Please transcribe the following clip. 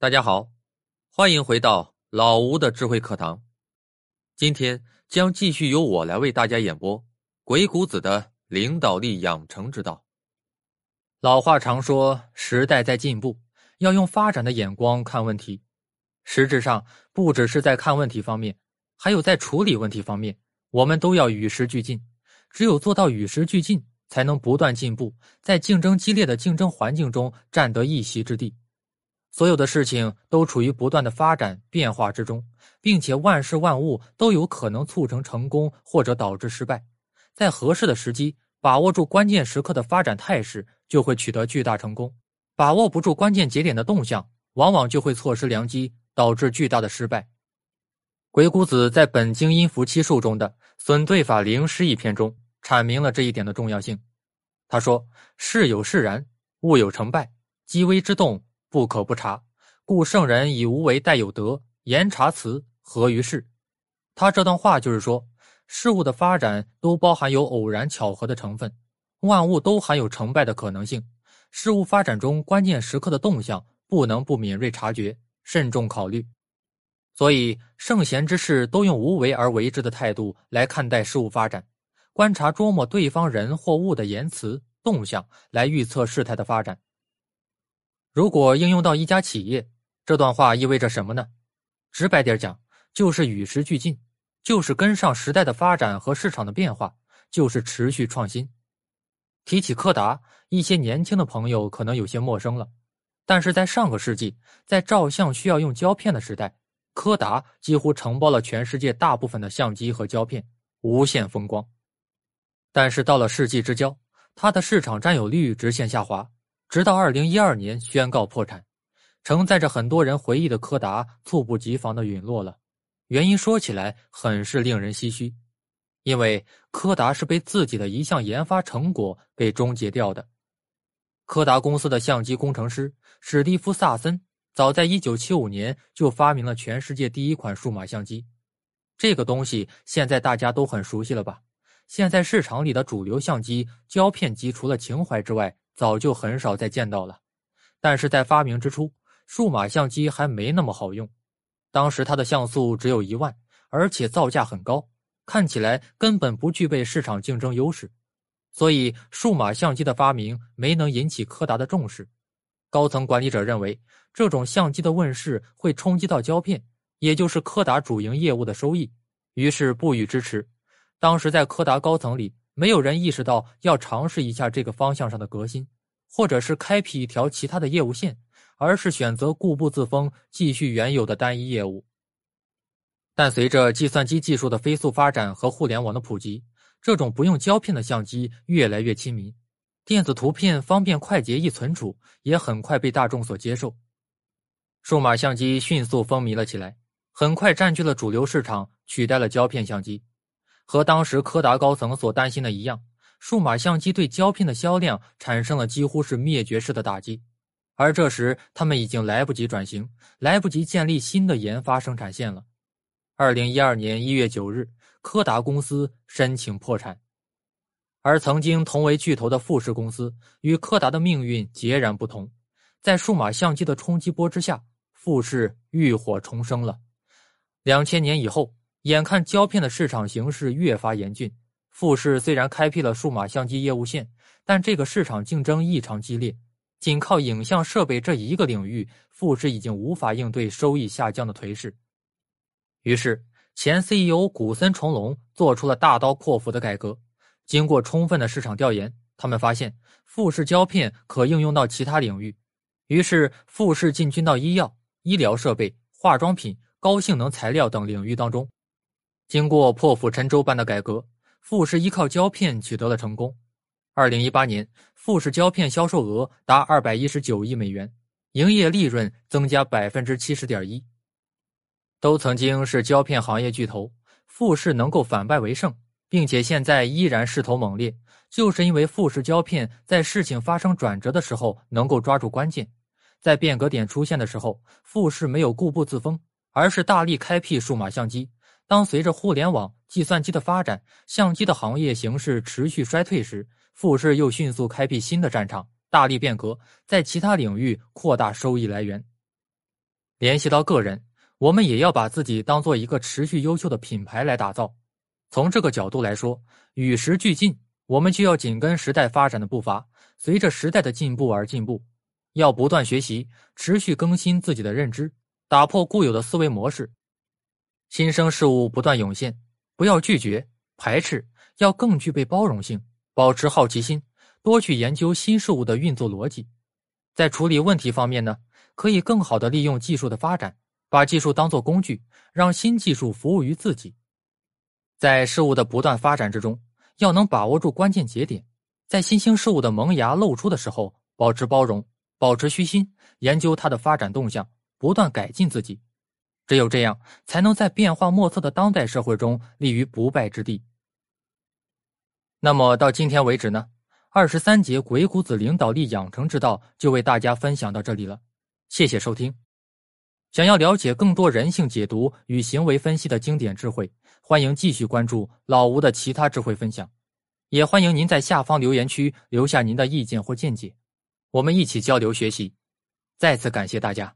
大家好，欢迎回到老吴的智慧课堂。今天将继续由我来为大家演播《鬼谷子的领导力养成之道》。老话常说，时代在进步，要用发展的眼光看问题。实质上，不只是在看问题方面，还有在处理问题方面，我们都要与时俱进。只有做到与时俱进，才能不断进步，在竞争激烈的竞争环境中占得一席之地。所有的事情都处于不断的发展变化之中，并且万事万物都有可能促成成功或者导致失败。在合适的时机，把握住关键时刻的发展态势，就会取得巨大成功；把握不住关键节点的动向，往往就会错失良机，导致巨大的失败。鬼谷子在《本经音符七术》中的“损对法灵师”一篇中，阐明了这一点的重要性。他说：“事有事然，物有成败，机微之动。”不可不察，故圣人以无为待有德，言察辞合于事。他这段话就是说，事物的发展都包含有偶然巧合的成分，万物都含有成败的可能性。事物发展中关键时刻的动向，不能不敏锐察觉，慎重考虑。所以，圣贤之士都用无为而为之的态度来看待事物发展，观察琢磨对方人或物的言辞动向，来预测事态的发展。如果应用到一家企业，这段话意味着什么呢？直白点讲，就是与时俱进，就是跟上时代的发展和市场的变化，就是持续创新。提起柯达，一些年轻的朋友可能有些陌生了，但是在上个世纪，在照相需要用胶片的时代，柯达几乎承包了全世界大部分的相机和胶片，无限风光。但是到了世纪之交，它的市场占有率直线下滑。直到二零一二年宣告破产，承载着很多人回忆的柯达猝不及防的陨落了。原因说起来很是令人唏嘘，因为柯达是被自己的一项研发成果给终结掉的。柯达公司的相机工程师史蒂夫·萨森早在一九七五年就发明了全世界第一款数码相机，这个东西现在大家都很熟悉了吧？现在市场里的主流相机胶片机，除了情怀之外，早就很少再见到了，但是在发明之初，数码相机还没那么好用。当时它的像素只有一万，而且造价很高，看起来根本不具备市场竞争优势。所以，数码相机的发明没能引起柯达的重视。高层管理者认为，这种相机的问世会冲击到胶片，也就是柯达主营业务的收益，于是不予支持。当时在柯达高层里。没有人意识到要尝试一下这个方向上的革新，或者是开辟一条其他的业务线，而是选择固步自封，继续原有的单一业务。但随着计算机技术的飞速发展和互联网的普及，这种不用胶片的相机越来越亲民，电子图片方便快捷易存储，也很快被大众所接受。数码相机迅速风靡了起来，很快占据了主流市场，取代了胶片相机。和当时柯达高层所担心的一样，数码相机对胶片的销量产生了几乎是灭绝式的打击，而这时他们已经来不及转型，来不及建立新的研发生产线了。二零一二年一月九日，柯达公司申请破产，而曾经同为巨头的富士公司与柯达的命运截然不同，在数码相机的冲击波之下，富士浴火重生了。两千年以后。眼看胶片的市场形势越发严峻，富士虽然开辟了数码相机业务线，但这个市场竞争异常激烈，仅靠影像设备这一个领域，富士已经无法应对收益下降的颓势。于是，前 CEO 古森重隆做出了大刀阔斧的改革。经过充分的市场调研，他们发现富士胶片可应用到其他领域，于是富士进军到医药、医疗设备、化妆品、高性能材料等领域当中。经过破釜沉舟般的改革，富士依靠胶片取得了成功。二零一八年，富士胶片销售额达二百一十九亿美元，营业利润增加百分之七十点一。都曾经是胶片行业巨头，富士能够反败为胜，并且现在依然势头猛烈，就是因为富士胶片在事情发生转折的时候能够抓住关键，在变革点出现的时候，富士没有固步自封，而是大力开辟数码相机。当随着互联网、计算机的发展，相机的行业形势持续衰退时，富士又迅速开辟新的战场，大力变革，在其他领域扩大收益来源。联系到个人，我们也要把自己当做一个持续优秀的品牌来打造。从这个角度来说，与时俱进，我们就要紧跟时代发展的步伐，随着时代的进步而进步，要不断学习，持续更新自己的认知，打破固有的思维模式。新生事物不断涌现，不要拒绝、排斥，要更具备包容性，保持好奇心，多去研究新事物的运作逻辑。在处理问题方面呢，可以更好的利用技术的发展，把技术当作工具，让新技术服务于自己。在事物的不断发展之中，要能把握住关键节点，在新兴事物的萌芽露出的时候，保持包容，保持虚心，研究它的发展动向，不断改进自己。只有这样，才能在变化莫测的当代社会中立于不败之地。那么到今天为止呢，二十三节鬼谷子领导力养成之道就为大家分享到这里了。谢谢收听。想要了解更多人性解读与行为分析的经典智慧，欢迎继续关注老吴的其他智慧分享。也欢迎您在下方留言区留下您的意见或见解，我们一起交流学习。再次感谢大家。